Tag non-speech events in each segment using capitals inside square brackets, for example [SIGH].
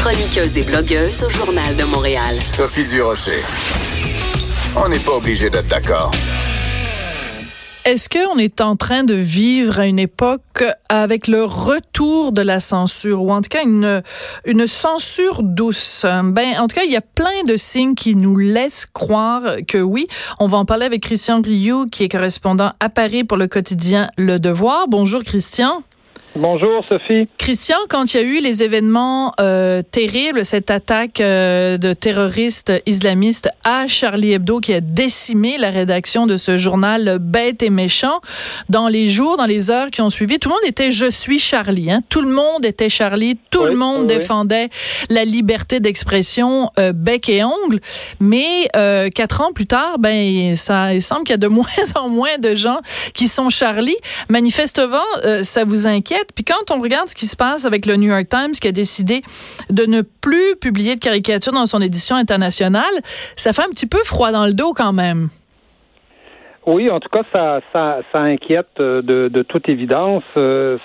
Chroniqueuse et blogueuse au Journal de Montréal. Sophie Durocher. On n'est pas obligé d'être d'accord. Est-ce qu'on est en train de vivre à une époque avec le retour de la censure ou en tout cas une, une censure douce? Ben, en tout cas, il y a plein de signes qui nous laissent croire que oui. On va en parler avec Christian Rioux, qui est correspondant à Paris pour le quotidien Le Devoir. Bonjour, Christian. Bonjour Sophie. Christian, quand il y a eu les événements euh, terribles, cette attaque euh, de terroristes islamistes à Charlie Hebdo qui a décimé la rédaction de ce journal bête et méchant, dans les jours, dans les heures qui ont suivi, tout le monde était je suis Charlie. Hein? Tout le monde était Charlie. Tout le monde défendait la liberté d'expression euh, bec et ongle. Mais euh, quatre ans plus tard, ben ça il semble qu'il y a de [LAUGHS] moins en moins de gens qui sont Charlie. Manifestement, euh, ça vous inquiète. Puis quand on regarde ce qui se passe avec le New York Times qui a décidé de ne plus publier de caricatures dans son édition internationale, ça fait un petit peu froid dans le dos quand même. Oui, en tout cas, ça, ça, ça inquiète euh, de, de toute évidence. Euh,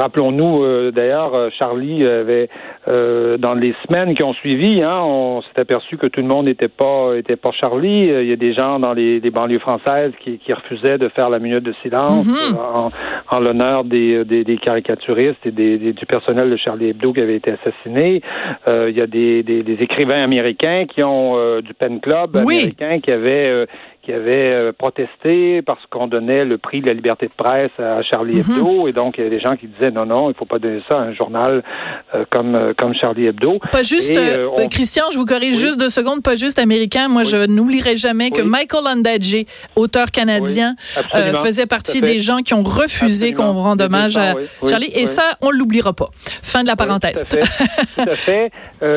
rappelons-nous, euh, d'ailleurs, Charlie avait, dans les semaines qui ont suivi, hein, on s'est aperçu que tout le monde n'était pas, était pas Charlie. Il y a des gens dans les, les banlieues françaises qui, qui, refusaient de faire la minute de silence mm-hmm. en, en l'honneur des, des, des, caricaturistes et des, du personnel de Charlie Hebdo qui avait été assassiné. il y a des, des, écrivains américains qui ont du Pen Club américain qui avaient qui avait euh, protesté parce qu'on donnait le prix de la liberté de presse à Charlie mhm. Hebdo. Et donc, il y a des gens qui disaient non, non, il faut pas donner ça à un journal euh, comme, euh, comme Charlie Hebdo. Pas juste, Christian, je vous corrige juste deux secondes, pas juste américain. Moi, je n'oublierai jamais que Michael Ondaatje, auteur canadien, faisait partie des gens qui ont refusé qu'on rende hommage à Charlie. Et ça, on l'oubliera pas. Fin de la parenthèse. tout à fait.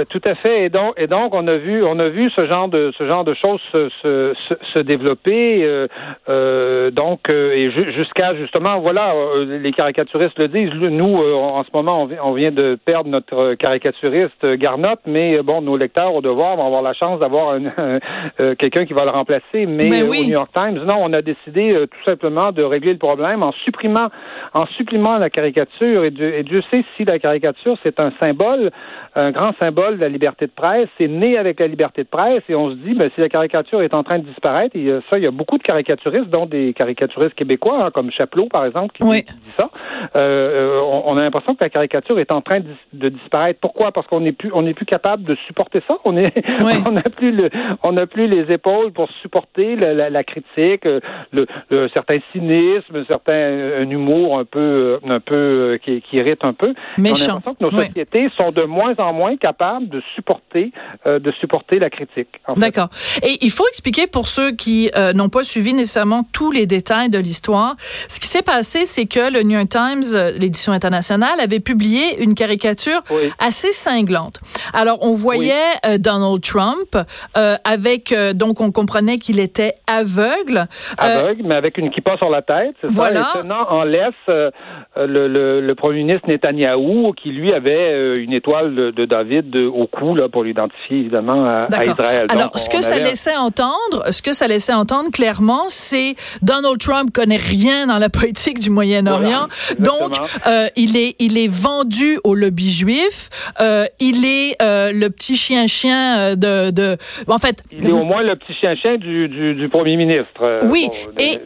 tout à fait. Et donc, et donc, on a vu, on a vu ce genre de, ce genre de choses se, se, se, se développé. Euh, euh, donc, euh, et jusqu'à justement, voilà, les caricaturistes le disent. Nous, en ce moment, on vient de perdre notre caricaturiste Garnotte, mais bon, nos lecteurs au devoir vont avoir la chance d'avoir [LAUGHS] quelqu'un qui va le remplacer. Mais ben au New York Times, non, on a décidé tout simplement de régler le problème en supprimant, en supprimant la caricature. Et Dieu, et Dieu sait si la caricature c'est un symbole, un grand symbole de la liberté de presse. C'est né avec la liberté de presse, et on se dit, ben, si la caricature est en train de disparaître, ça, il y a beaucoup de caricaturistes, dont des caricaturistes québécois, hein, comme Chapelot, par exemple, qui, dit ça. Euh, euh, on, a l'impression que la caricature est en train de, disparaître. Pourquoi? Parce qu'on n'est plus, on n'est plus capable de supporter ça. On est, [LAUGHS] on n'a plus le, on n'a plus les épaules pour supporter la, critique, euh, le, le, certain cynisme, certain un humour un peu, un peu qui, qui irrite un peu. Mais on a l'impression que nos sociétés sont de moins en moins capables de supporter, de supporter la critique. D'accord. Et il faut expliquer pour ceux qui euh, n'ont pas suivi nécessairement tous les détails de l'histoire. Ce qui s'est passé, c'est que le New York Times, euh, l'édition internationale, avait publié une caricature assez cinglante. Alors, on voyait euh, Donald Trump avec, donc, on comprenait qu'il était aveugle. Aveugle, mais avec une kippa sur la tête, c'est voilà. ça. Et en laisse le, le, le, premier ministre Netanyahou, qui lui avait une étoile de, David au cou, là, pour l'identifier évidemment à, Israël. Alors, ce que ça laissait entendre, ce que ça laissait entendre clairement, c'est Donald Trump connaît rien dans la politique du Moyen-Orient, donc euh, il est il est vendu au lobby juif. Euh, il est euh, le petit chien-chien euh, de, de en fait. Il est au moins le petit chien-chien du, du, du, premier ministre. Oui, et,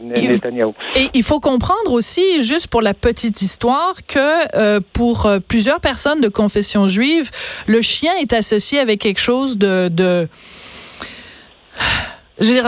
et il faut comprendre aussi, juste pour la petite histoire, que pour plusieurs personnes de confession juive, le chien est associé avec quelque chose de, de je veux dire,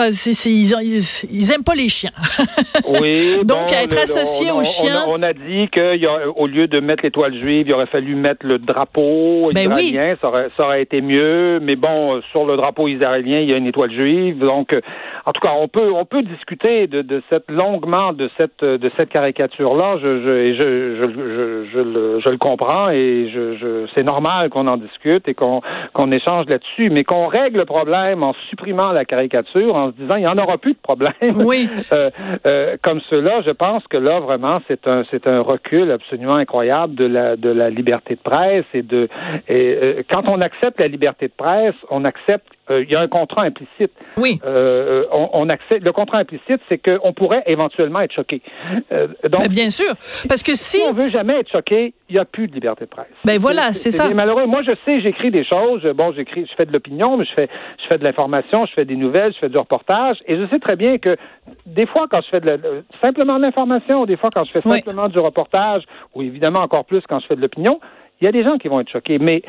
ils, ils, aiment pas les chiens. [LAUGHS] oui. Donc, être associé aux chiens. On a, dit qu'au lieu de mettre l'étoile juive, il aurait fallu mettre le drapeau ben israélien. Ça, aurait, ça, aurait, été mieux. Mais bon, sur le drapeau israélien, il y a une étoile juive. Donc, en tout cas, on peut, on peut discuter de, de cette longuement de cette, de cette caricature-là. Je, je, je, je, je, le, je le comprends et je, je, c'est normal qu'on en discute et qu'on, qu'on échange là-dessus. Mais qu'on règle le problème en supprimant la caricature en se disant il n'y en aura plus de problème. Oui. [LAUGHS] Euh, euh, comme cela, je pense que là vraiment c'est un c'est un recul absolument incroyable de la de la liberté de presse et de et, euh, quand on accepte la liberté de presse, on accepte il y a un contrat implicite. Oui. Euh, on, on. Le contrat implicite, c'est qu'on pourrait éventuellement être choqué. Euh, donc, bien sûr, parce que si, si on veut jamais être choqué, il n'y a plus de liberté de presse. Ben voilà, c'est ça. Malheureux. Moi, je sais, j'écris des choses. Bon, j'écris, je fais de l'opinion, mais je fais, je fais de l'information, je fais des nouvelles, je fais du reportage, et je sais très bien que des fois, quand je fais de simplement de l'information, des fois, quand je fais simplement du reportage, ou évidemment encore plus quand je fais de l'opinion, il y a des gens qui vont être choqués. Mais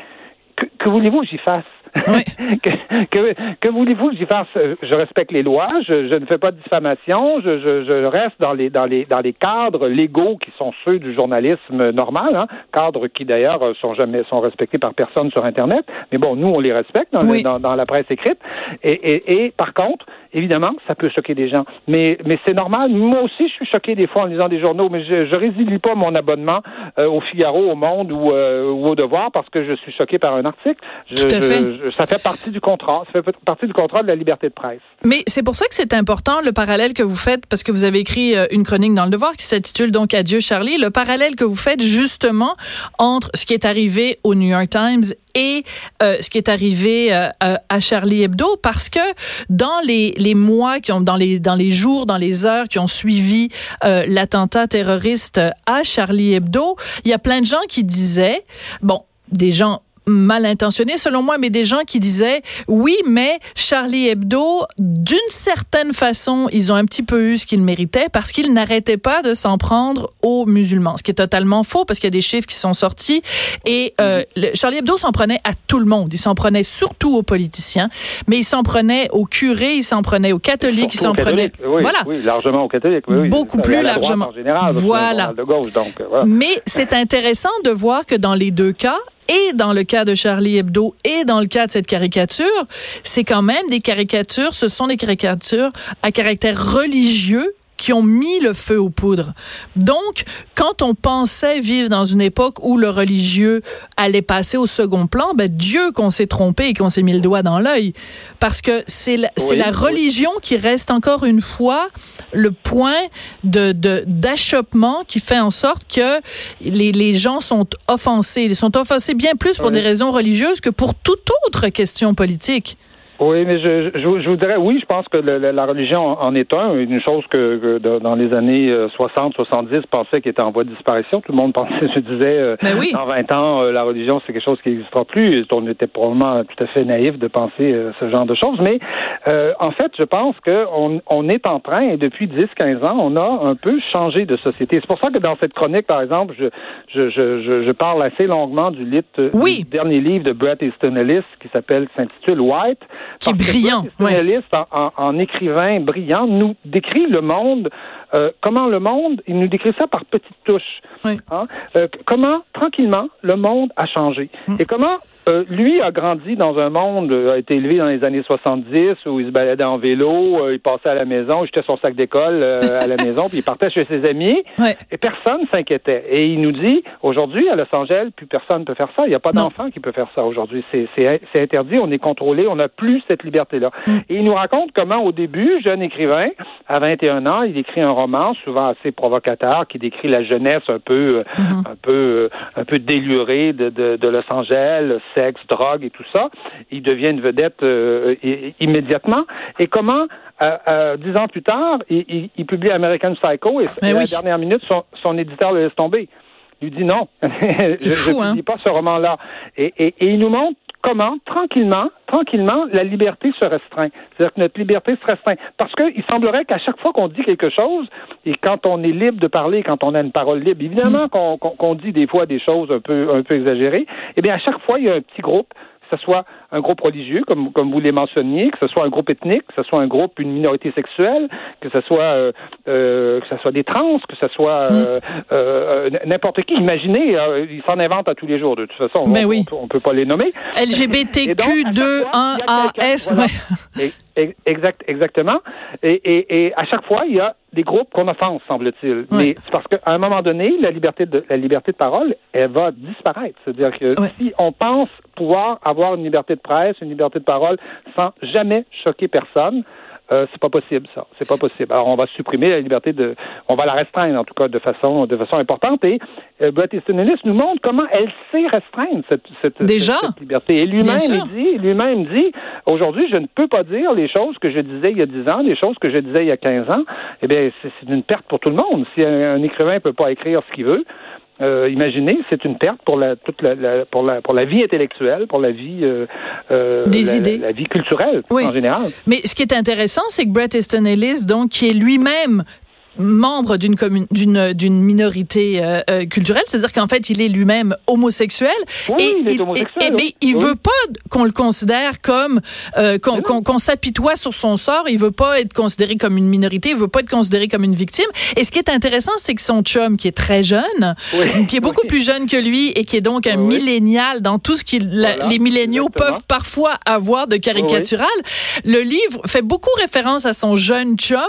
que, que voulez-vous que j'y fasse? [LAUGHS] que, que, voulez-vous que j'y fasse? Je respecte les lois, je, je, ne fais pas de diffamation, je, je, je, reste dans les, dans, les, dans les cadres légaux qui sont ceux du journalisme normal, hein, cadres qui d'ailleurs sont jamais sont respectés par personne sur Internet. Mais bon, nous, on les respecte dans, dans, dans, la presse écrite. Et, et, et par contre, évidemment, ça peut choquer des gens. Mais, mais c'est normal. Moi aussi, je suis choqué des fois en lisant des journaux, mais je, je résilie pas mon abonnement euh, au Figaro, au Monde ou, euh, ou au Devoir parce que je suis choqué par un article. Je, Tout à fait. ça fait partie du contrat. Ça fait partie du contrat de la liberté de presse. Mais c'est pour ça que c'est important le parallèle que vous faites parce que vous avez écrit euh, une chronique dans le Devoir qui s'intitule donc Adieu Charlie. Le parallèle que vous faites justement entre ce qui est arrivé au New York Times et euh, ce qui est arrivé à Charlie Hebdo parce que dans les, les mois qui ont dans les dans les jours dans les heures qui ont suivi euh, l'attentat terroriste à Charlie Hebdo. Il y a plein de gens qui disaient bon des gens mal intentionnés selon moi, mais des gens qui disaient oui, mais Charlie Hebdo, d'une certaine façon, ils ont un petit peu eu ce qu'ils méritaient parce qu'ils n'arrêtaient pas de s'en prendre aux musulmans, ce qui est totalement faux parce qu'il y a des chiffres qui sont sortis et euh, le, Charlie Hebdo s'en prenait à tout le monde, il s'en prenait surtout aux politiciens, mais il s'en prenait aux curés, il s'en prenait aux catholiques, il s'en prenait oui, voilà, oui, largement aux catholiques, oui, beaucoup plus largement. Général, voilà. De gauche, donc, voilà. Mais c'est intéressant de voir que dans les deux cas, et dans le cas de Charlie Hebdo et dans le cas de cette caricature, c'est quand même des caricatures, ce sont des caricatures à caractère religieux qui ont mis le feu aux poudres. Donc, quand on pensait vivre dans une époque où le religieux allait passer au second plan, ben Dieu qu'on s'est trompé et qu'on s'est mis le doigt dans l'œil, parce que c'est la, la religion qui reste encore une fois le point de, de d'achoppement qui fait en sorte que les, les gens sont offensés. Ils sont offensés bien plus pour Oui. des raisons religieuses que pour toute autre question politique. Oui, mais je, je, je vous dirais, oui, je pense que le- la religion en est un, une chose que, que dans les années euh, 60, 70, pensait qu'il était en voie de disparition. Tout le monde [LAUGHS] pensait, je disais, euh, Ben oui. dans 20 ans, euh, la religion, c'est quelque chose qui n'existera plus. On était probablement tout à fait naïf de penser euh, ce genre de choses. Mais euh, en fait, je pense qu'on on est en train, et depuis 10, 15 ans, on a un peu changé de société. C'est pour ça que dans cette chronique, par exemple, je, je, je, je, je parle assez longuement du, lit, Oui. du dernier livre de Bret Easton Ellis qui s'appelle, s'intitule White. Qui est que brillant, ouais. En, en, en écrivain brillant, nous décrit le monde, euh, comment le monde, il nous décrit ça par petites touches. Oui. Hein? Euh, comment, tranquillement, le monde a changé. Mm. Et comment euh, lui a grandi dans un monde, a été élevé dans les années 70, où il se baladait en vélo, il passait à la maison, il jetait son sac d'école à la [LAUGHS] maison, puis il partait chez ses amis, Ouais. et personne s'inquiétait. Et il nous dit, aujourd'hui, à Los Angeles, plus personne ne peut faire ça. Il n'y a pas d'enfant qui peut faire ça aujourd'hui. C'est interdit, on est contrôlé, on n'a plus cette liberté-là. Mm. Et il nous raconte comment, au début, jeune écrivain, à 21 ans, il écrit un roman souvent assez provocateur qui décrit la jeunesse un peu, euh, Mm-hmm. un peu, euh, un peu délurée de, de, de Los Angeles, le sexe, drogue et tout ça. Il devient une vedette euh, immédiatement. Et comment, euh, euh, dix ans plus tard, il, il- il publie American Psycho et, à la dernière minute, son, son éditeur le laisse tomber. Il lui dit non, [LAUGHS] je ne hein? publie pas ce roman-là. Et, et, et il nous montre comment, tranquillement, tranquillement, la liberté se restreint. C'est-à-dire que notre liberté se restreint. Parce qu'il semblerait qu'à chaque fois qu'on dit quelque chose, et quand on est libre de parler, quand on a une parole libre, évidemment qu'on dit des fois des choses un peu, un peu exagérées, eh bien, à chaque fois, il y a un petit groupe que ce soit un groupe religieux, comme, comme vous les mentionniez, que ce soit un groupe ethnique, que ce soit un groupe, une minorité sexuelle, que ce soit, euh, euh, que ce soit des trans, que ce soit euh, euh, n'importe qui. Imaginez, ils s'en inventent à tous les jours. De toute façon, Ben on, oui. on peut, on peut pas les nommer. LGBTQ2-1AS. Voilà. ouais. [LAUGHS] Et- et- Exact, exactement. Et, et, et à chaque fois, il y a des groupes qu'on offense, semble-t-il. Mais c'est parce qu'à un moment donné, la liberté de la liberté de parole, elle va disparaître. C'est-à-dire que si on pense pouvoir avoir une liberté de presse, une liberté de parole, sans jamais choquer personne, Euh, c'est pas possible, ça. C'est pas possible. Alors, on va supprimer la liberté de, on va la restreindre, en tout cas, de façon, de façon importante. Et euh, Bret Easton Ellis nous montre comment elle sait restreindre cette, cette, Déjà? cette, liberté. Et lui-même, dit, lui-même dit, aujourd'hui, je ne peux pas dire les choses que je disais il y a 10 ans, les choses que je disais il y a 15 ans. Eh bien, c'est une perte pour tout le monde. Si un, un écrivain peut pas écrire ce qu'il veut, euh, imaginez, c'est une perte pour la toute la, la, pour la pour la vie intellectuelle, pour la vie euh, euh des la, idées, la, vie culturelle oui. en général. Mais ce qui est intéressant, c'est que Bret Easton Ellis, donc qui est lui-même membre d'une commune d'une d'une minorité euh, euh, culturelle, c'est-à-dire qu'en fait il est lui-même homosexuel oui, et il, est homosexuel, et, et, mais il oui. veut pas qu'on le considère comme euh, qu'on qu qu s'apitoie sur son sort, il veut pas être considéré comme une minorité, il veut pas être considéré comme une victime. Et ce qui est intéressant, c'est que son chum qui est très jeune, oui. qui est beaucoup plus jeune que lui et qui est donc un millénial dans tout ce que voilà, les milléniaux peuvent parfois avoir de caricatural, le livre fait beaucoup référence à son jeune chum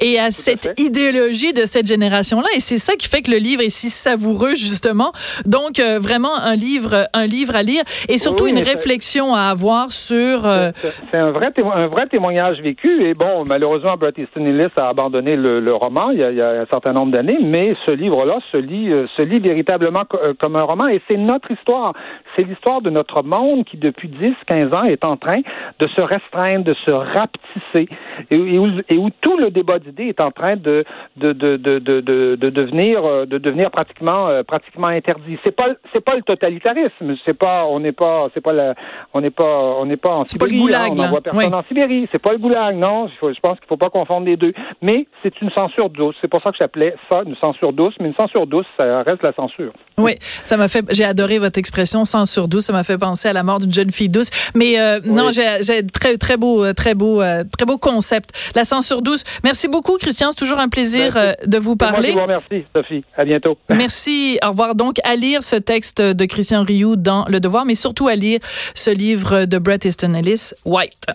et à cette à idéologie de cette génération-là. Et c'est ça qui fait que le livre est si savoureux, justement. Donc, euh, vraiment, un livre, un livre à lire et surtout oui, une réflexion à avoir sur... Euh... C'est un vrai, un vrai témoignage vécu. Et bon, malheureusement, Bret Easton Ellis a abandonné le, le roman il y, a, il y, a, un certain nombre d'années, mais ce livre-là se lit, euh, se lit véritablement euh, comme un roman. Et c'est notre histoire. C'est l'histoire de notre monde qui, depuis 10, 15 ans, est en train de se restreindre, de se rapetisser, et, et, où, et où tout le débat d'idées est en train de, de, de, de, de, de, de devenir euh, de devenir pratiquement euh, pratiquement interdit. C'est pas c'est pas le totalitarisme, c'est pas on n'est pas c'est pas la on n'est pas on n'est pas en Sibérie, pas le goulag, là, on n'envoie personne oui. en Sibérie, c'est pas le goulag, non, faut, je pense qu'il faut pas confondre les deux. Mais c'est une censure douce, c'est pour ça que j'appelais ça une censure douce, mais une censure douce ça reste la censure. [LAUGHS] Oui, ça m'a fait j'ai adoré votre expression censure douce, ça m'a fait penser à la mort d'une jeune fille douce, mais euh, oui. non, j'ai très très beau très beau très beau concept, la censure douce. Merci beaucoup Christian, c'est toujours un plaisir Merci. de vous parler. Moi, vous remercie, Sophie. À bientôt. [LAUGHS] Merci. Au revoir. Donc, à lire ce texte de Christian Rioux dans Le Devoir, mais surtout à lire ce livre de Bret Easton Ellis, White.